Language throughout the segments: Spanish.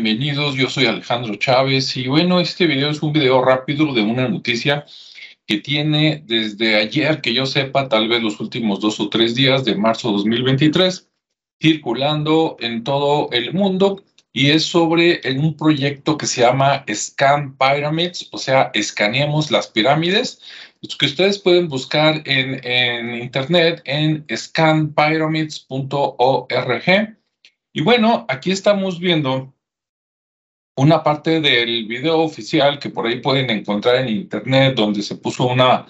Bienvenidos, yo soy Alejandro Chávez y bueno, este video es un video rápido de una noticia que tiene desde ayer, que yo sepa, tal vez los últimos dos o tres días de marzo 2023, circulando en todo el mundo y es sobre un proyecto que se llama Scan Pyramids, o sea, escaneemos las pirámides, que ustedes pueden buscar en, en internet en scanpyramids.org. Y bueno, aquí estamos viendo una parte del video oficial que por ahí pueden encontrar en internet, donde se puso una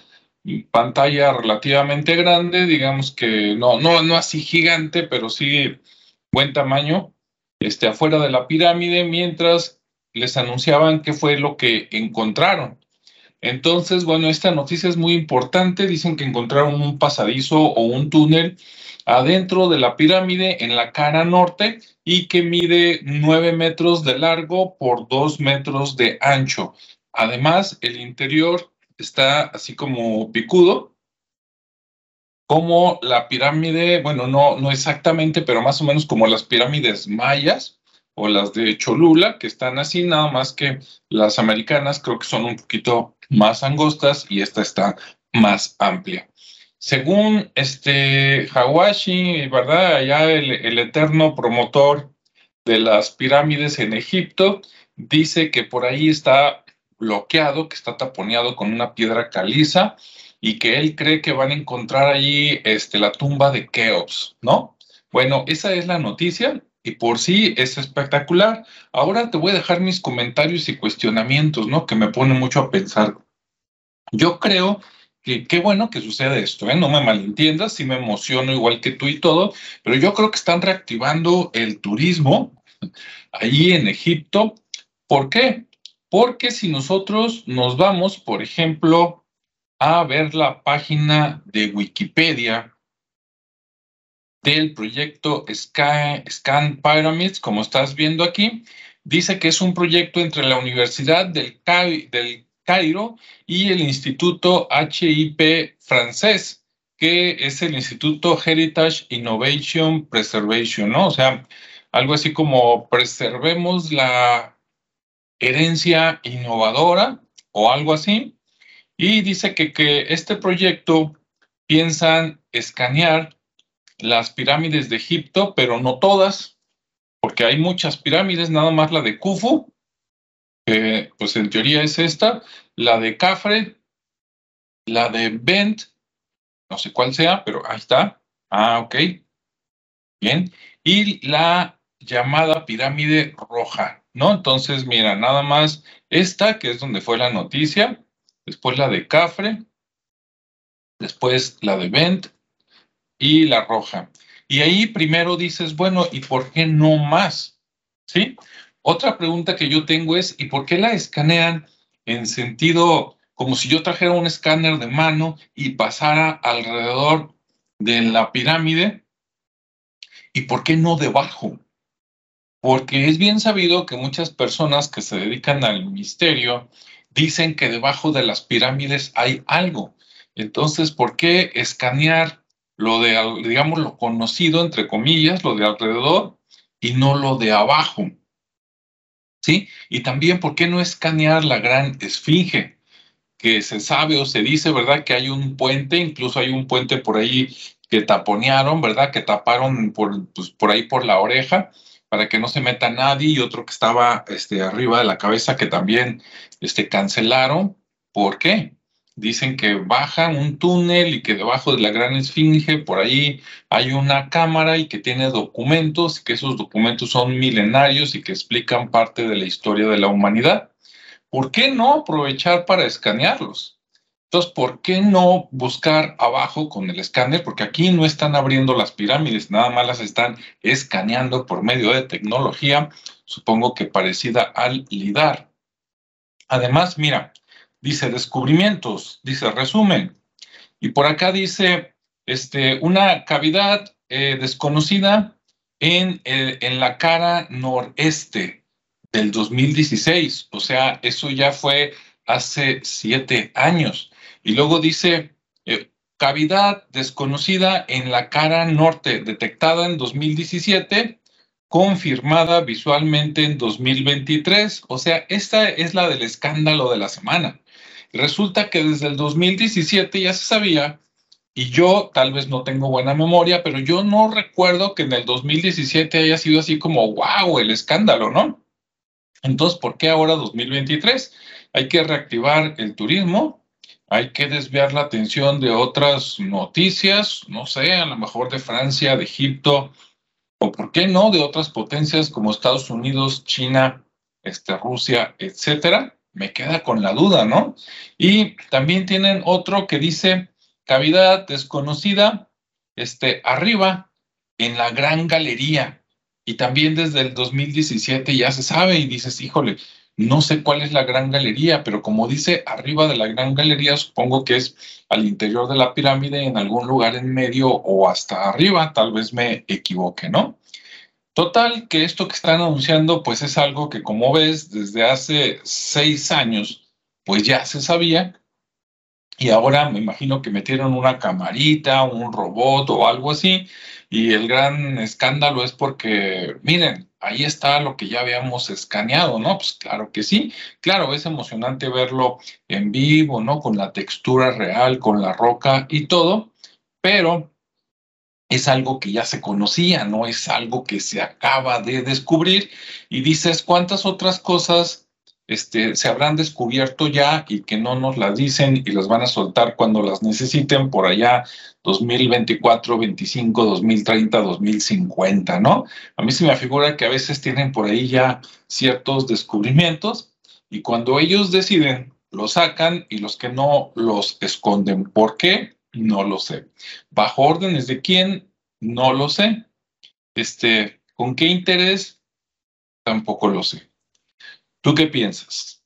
pantalla relativamente grande, digamos que no, no, no así gigante, pero sí buen tamaño, este, afuera de la pirámide, mientras les anunciaban qué fue lo que encontraron. Entonces, bueno, esta noticia es muy importante. Dicen que encontraron un pasadizo o un túnel adentro de la pirámide en la cara norte y que mide 9 metros de largo por 2 metros de ancho. Además, el interior está así como picudo, como la pirámide, bueno, no, no exactamente, pero más o menos como las pirámides mayas o las de Cholula, que están así, nada más que las americanas creo que son un poquito más angostas y esta está más amplia. Según este Hawashi, ¿verdad? Allá el, el eterno promotor de las pirámides en Egipto, dice que por ahí está bloqueado, que está taponeado con una piedra caliza y que él cree que van a encontrar allí este, la tumba de Keops, ¿no? Bueno, esa es la noticia y por sí es espectacular. Ahora te voy a dejar mis comentarios y cuestionamientos, ¿no? Que me ponen mucho a pensar. Yo creo que qué bueno que sucede esto, ¿eh? No me malentiendas, sí me emociono igual que tú y todo, pero yo creo que están reactivando el turismo ahí en Egipto. ¿Por qué? Porque si nosotros nos vamos, por ejemplo, a ver la página de Wikipedia del proyecto Scan Pyramids, como estás viendo aquí, dice que es un proyecto entre la Universidad del, Cairo y el Instituto HIP francés, que es el Instituto Heritage Innovation Preservation, ¿no? O sea, algo así como preservemos la herencia innovadora o algo así. Y dice que, que este proyecto piensan escanear las pirámides de Egipto, pero no todas, porque hay muchas pirámides, nada más la de Khufu, que pues en teoría es esta, la de Cafre, la de Bent, no sé cuál sea, pero ahí está. Ah, ok. Bien. Y la llamada pirámide roja, ¿no? Entonces, mira, nada más esta, que es donde fue la noticia, después la de Cafre, después la de Bent, y la roja. Y ahí primero dices, bueno, ¿y por qué no más? ¿Sí? Otra pregunta que yo tengo es, ¿y por qué la escanean en sentido como si yo trajera un escáner de mano y pasara alrededor de la pirámide? ¿Y por qué no debajo? Porque es bien sabido que muchas personas que se dedican al misterio dicen que debajo de las pirámides hay algo. Entonces, ¿por qué escanear lo de, digamos, lo conocido, entre comillas, lo de alrededor y no lo de abajo. ¿Sí? Y también, ¿por qué no escanear la gran esfinge? Que se sabe o se dice, ¿verdad? Que hay un puente, incluso hay un puente por ahí que taponearon, ¿verdad? Que taparon por, pues, por ahí por la oreja para que no se meta nadie y otro que estaba este, arriba de la cabeza que también este, cancelaron. ¿Por qué? Dicen que bajan un túnel y que debajo de la gran esfinge por ahí hay una cámara y que tiene documentos que esos documentos son milenarios y que explican parte de la historia de la humanidad. ¿Por qué no aprovechar para escanearlos? Entonces, ¿por qué no buscar abajo con el escáner? Porque aquí no están abriendo las pirámides, nada más las están escaneando por medio de tecnología, supongo que parecida al LIDAR. Además, mira, dice descubrimientos, dice resumen. Y por acá dice este, una cavidad eh, desconocida en, eh, en la cara noreste del 2016. O sea, eso ya fue hace siete años. Y luego dice eh, cavidad desconocida en la cara norte, detectada en 2017, confirmada visualmente en 2023. O sea, esta es la del escándalo de la semana. Resulta que desde el 2017 ya se sabía, y yo tal vez no tengo buena memoria, pero yo no recuerdo que en el 2017 haya sido así como, wow, el escándalo, ¿no? Entonces, ¿por qué ahora 2023? Hay que reactivar el turismo, hay que desviar la atención de otras noticias, no sé, a lo mejor de Francia, de Egipto, o por qué no, de otras potencias como Estados Unidos, China, este, Rusia, etcétera. Me queda con la duda, ¿no? Y también tienen otro que dice cavidad desconocida, este, arriba, en la gran galería. Y también desde el 2017 ya se sabe y dices, híjole, no sé cuál es la gran galería, pero como dice arriba de la gran galería, supongo que es al interior de la pirámide, en algún lugar en medio o hasta arriba, tal vez me equivoque, ¿no? Total, que esto que están anunciando, pues es algo que como ves, desde hace seis años, pues ya se sabía. Y ahora me imagino que metieron una camarita, un robot o algo así. Y el gran escándalo es porque, miren, ahí está lo que ya habíamos escaneado, ¿no? Pues claro que sí, claro, es emocionante verlo en vivo, ¿no? Con la textura real, con la roca y todo, pero es algo que ya se conocía, no es algo que se acaba de descubrir y dices cuántas otras cosas este, se habrán descubierto ya y que no nos las dicen y las van a soltar cuando las necesiten por allá 2024, 25, 2030, 2050, ¿no? A mí se me figura que a veces tienen por ahí ya ciertos descubrimientos y cuando ellos deciden, lo sacan y los que no los esconden. ¿Por qué? No lo sé. ¿Bajo órdenes de quién? No lo sé. Este, ¿Con qué interés? Tampoco lo sé. ¿Tú qué piensas?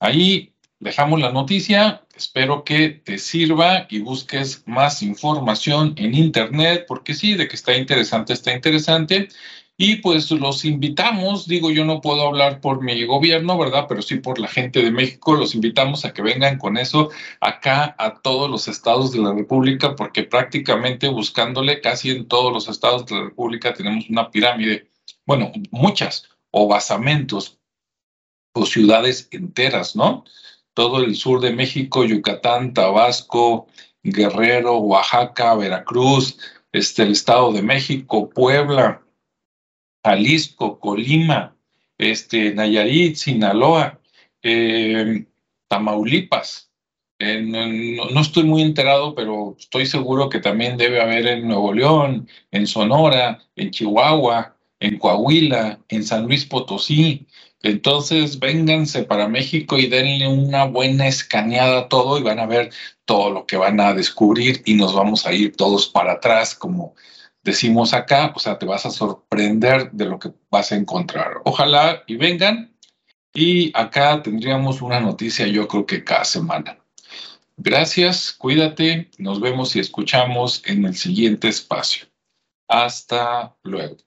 Ahí dejamos la noticia. Espero que te sirva y busques más información en Internet, porque sí, de que está interesante, está interesante. Y pues los invitamos, digo, yo no puedo hablar por mi gobierno, ¿verdad? Pero sí por la gente de México, los invitamos a que vengan con eso acá a todos los estados de la República, porque prácticamente buscándole casi en todos los estados de la República tenemos una pirámide, bueno, muchas, o basamentos o ciudades enteras, ¿no? Todo el sur de México, Yucatán, Tabasco, Guerrero, Oaxaca, Veracruz, este, el Estado de México, Puebla, Jalisco, Colima, este, Nayarit, Sinaloa, eh, Tamaulipas. no, estoy muy enterado, pero estoy seguro que también debe haber en Nuevo León, en Sonora, en Chihuahua, en Coahuila, en San Luis Potosí. Entonces, vénganse para México y denle una buena escaneada a todo y van a ver todo lo que van a descubrir y nos vamos a ir todos para atrás, como decimos acá, o sea, te vas a sorprender de lo que vas a encontrar. Ojalá y vengan. Y acá tendríamos una noticia, yo creo que cada semana. Gracias, cuídate, nos vemos y escuchamos en el siguiente espacio. Hasta luego.